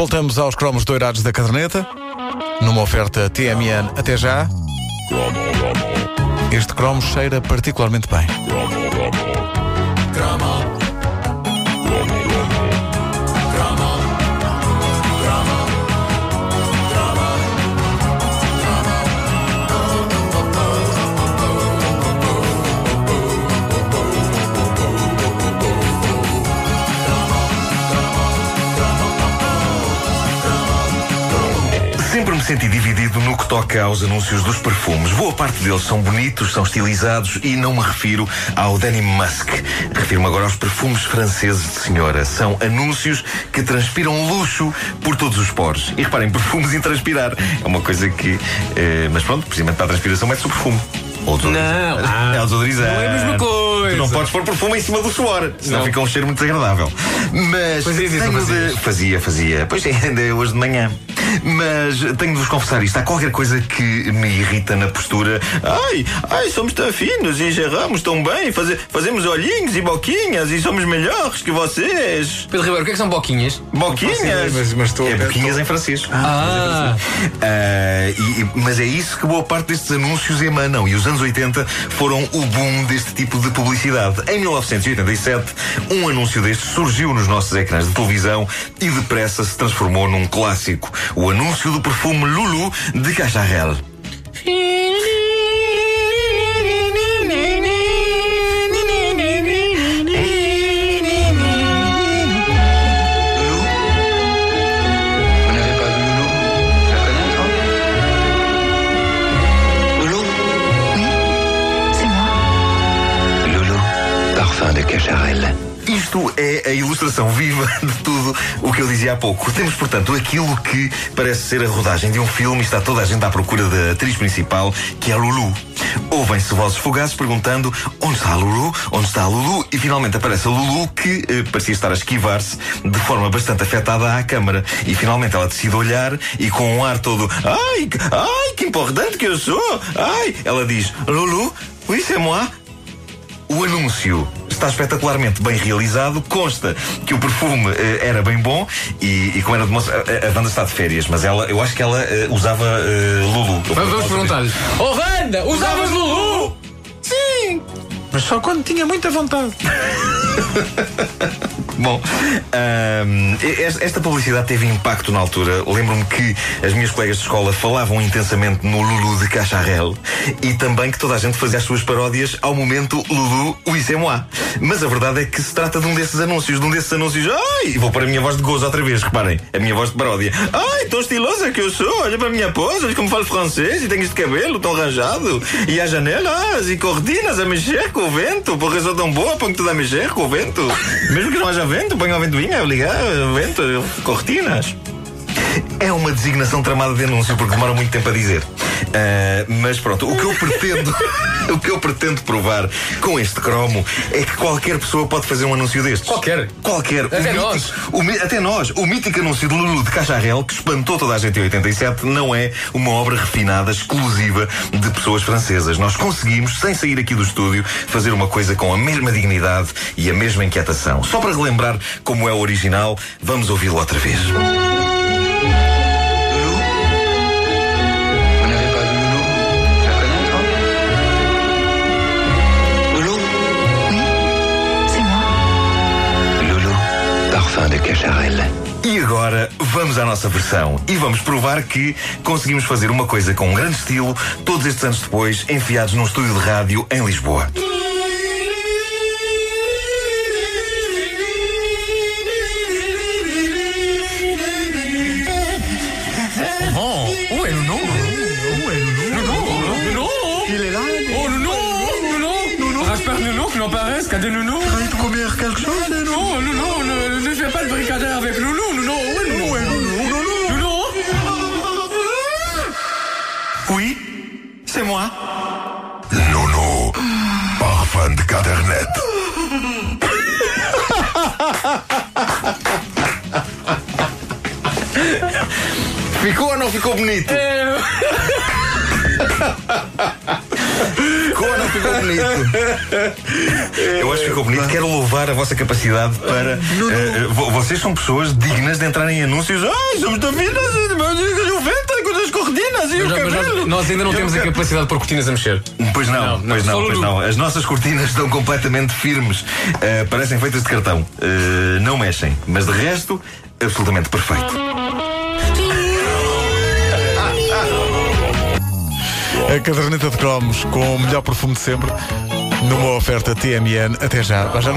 Voltamos aos cromos doirados da caderneta, numa oferta TMN até já. Este cromo cheira particularmente bem. Sempre me senti dividido no que toca aos anúncios dos perfumes. Boa parte deles são bonitos, são estilizados e não me refiro ao Denim Musk. Refiro-me agora aos perfumes franceses de senhora. São anúncios que transpiram luxo por todos os poros. E reparem, perfumes em transpirar. É uma coisa que. eh, mas pronto, precisamente para a transpiração mete-se o perfume. Ou. Não. É o desodorizante. Não é a mesma coisa. Tu não podes pôr perfume em cima do suor, senão Não. fica um cheiro muito desagradável. Mas. Fazias isso, tenho não de-? Fazia, fazia. Pois é, ainda é hoje de manhã. Mas tenho de vos confessar isto. Há qualquer coisa que me irrita na postura. Ai, ai, somos tão finos e geramos tão bem. faze- fazemos olhinhos e boquinhas e somos melhores que vocês. Pedro Ribeiro, o que é que são boquinhas? Boquinhas. mas- mas estou- é boquinhas estou- em francês. Ah, Ah, e- e- mas é isso que boa parte destes anúncios emanam. E os anos 80 foram o boom deste tipo de publicidade. Em 1987, um anúncio destes surgiu nos nossos ecrãs de televisão e depressa se transformou num clássico. Ou annonce du parfum Loulou de Cacharelle. Loulou? Vous n'avez pas vu Loulou? Je connais-tu? Loulou? Oui, c'est moi. Loulou, parfum de Cacharelle. Isto é a ilustração viva de tudo o que eu dizia há pouco. Temos, portanto, aquilo que parece ser a rodagem de um filme e está toda a gente à procura da atriz principal, que é a Lulu. Ouvem-se vozes fugazes perguntando onde está a Lulu, onde está a Lulu, e finalmente aparece a Lulu que eh, parecia estar a esquivar-se de forma bastante afetada à câmara. E finalmente ela decide olhar e com um ar todo ai, ai, que importante que eu sou! Ai! Ela diz, Lulu, oui, c'est moi. O anúncio está espetacularmente bem realizado, consta que o perfume eh, era bem bom e, e como era de moça, a, a Wanda está de férias, mas ela, eu acho que ela eh, usava eh, Lulu. Eu vamos, vou- vamos perguntar-lhe. Oh, Wanda, usavas Lulu? Mas só quando tinha muita vontade. Bom, es- esta publicidade teve impacto na altura. Lembro-me que as minhas colegas de escola falavam intensamente no Lulu de Cacharel e também que toda a gente fazia as suas paródias ao momento Lulu, oui, c'est moi. Mas a verdade é que se trata de um desses anúncios, de um desses anúncios. Ai, vou para a minha voz de gozo outra vez, reparem, a minha voz de paródia. Ai, tão estilosa que eu sou, olha para a minha pose, olha como falo francês e tenho este cabelo tão arranjado. E as janelas e cortinas a mexer com o vento, porque sou tão boa, ponho tudo a mexer com o vento. Mesmo que não haja vento, ponho a ventoinha ligar, vento, cortinas. É uma designação tramada de anúncio porque demora muito tempo a dizer. Ah, mas pronto, o que eu pretendo, o que eu pretendo provar com este cromo é que qualquer pessoa pode fazer um anúncio destes. Qualquer. Qualquer. Até O nós. mítico- o até nós. O mítico anúncio de Lulu de Cacharel, que espantou toda a gente em 87, não é uma obra refinada, exclusiva de pessoas francesas. Nós conseguimos, sem sair aqui do estúdio, fazer uma coisa com a mesma dignidade e a mesma inquietação. Só para relembrar como é o original, vamos ouvi-lo outra vez. E agora vamos à nossa versão e vamos provar que conseguimos fazer uma coisa com um grande estilo todos estes anos depois, enfiados num estúdio de rádio em Lisboa. non, pas qu'à des nounous. Il faut qu'on me quelque chose, Non, non, ne, ne fais pas le bricadeur avec Nounou, Nounou, oui, Nounou, oui, Nounou, hein. Oui, c'est moi. Nounou, parfum de cadernet. Fico ou não ficou bonito? Ficou ou não ficou bonito? Eu acho que ficou bonito. Quero louvar a vossa capacidade para. vo- vocês são pessoas dignas de entrar em anúncios. Ai, somos da vida, o vento com as cortinas e Mas, nós, cabelo. nós ainda não temos a capacidade de pôr cortinas a mexer. Pois não, Não, não, pois não, pois não. As nossas cortinas estão completamente firmes. Eh, parecem feitas de cartão. Eh, não mexem. Mas de resto, absolutamente perfeito. A caderneta de cromos com o melhor perfume de sempre. Numa oferta TMN. Até já. Já não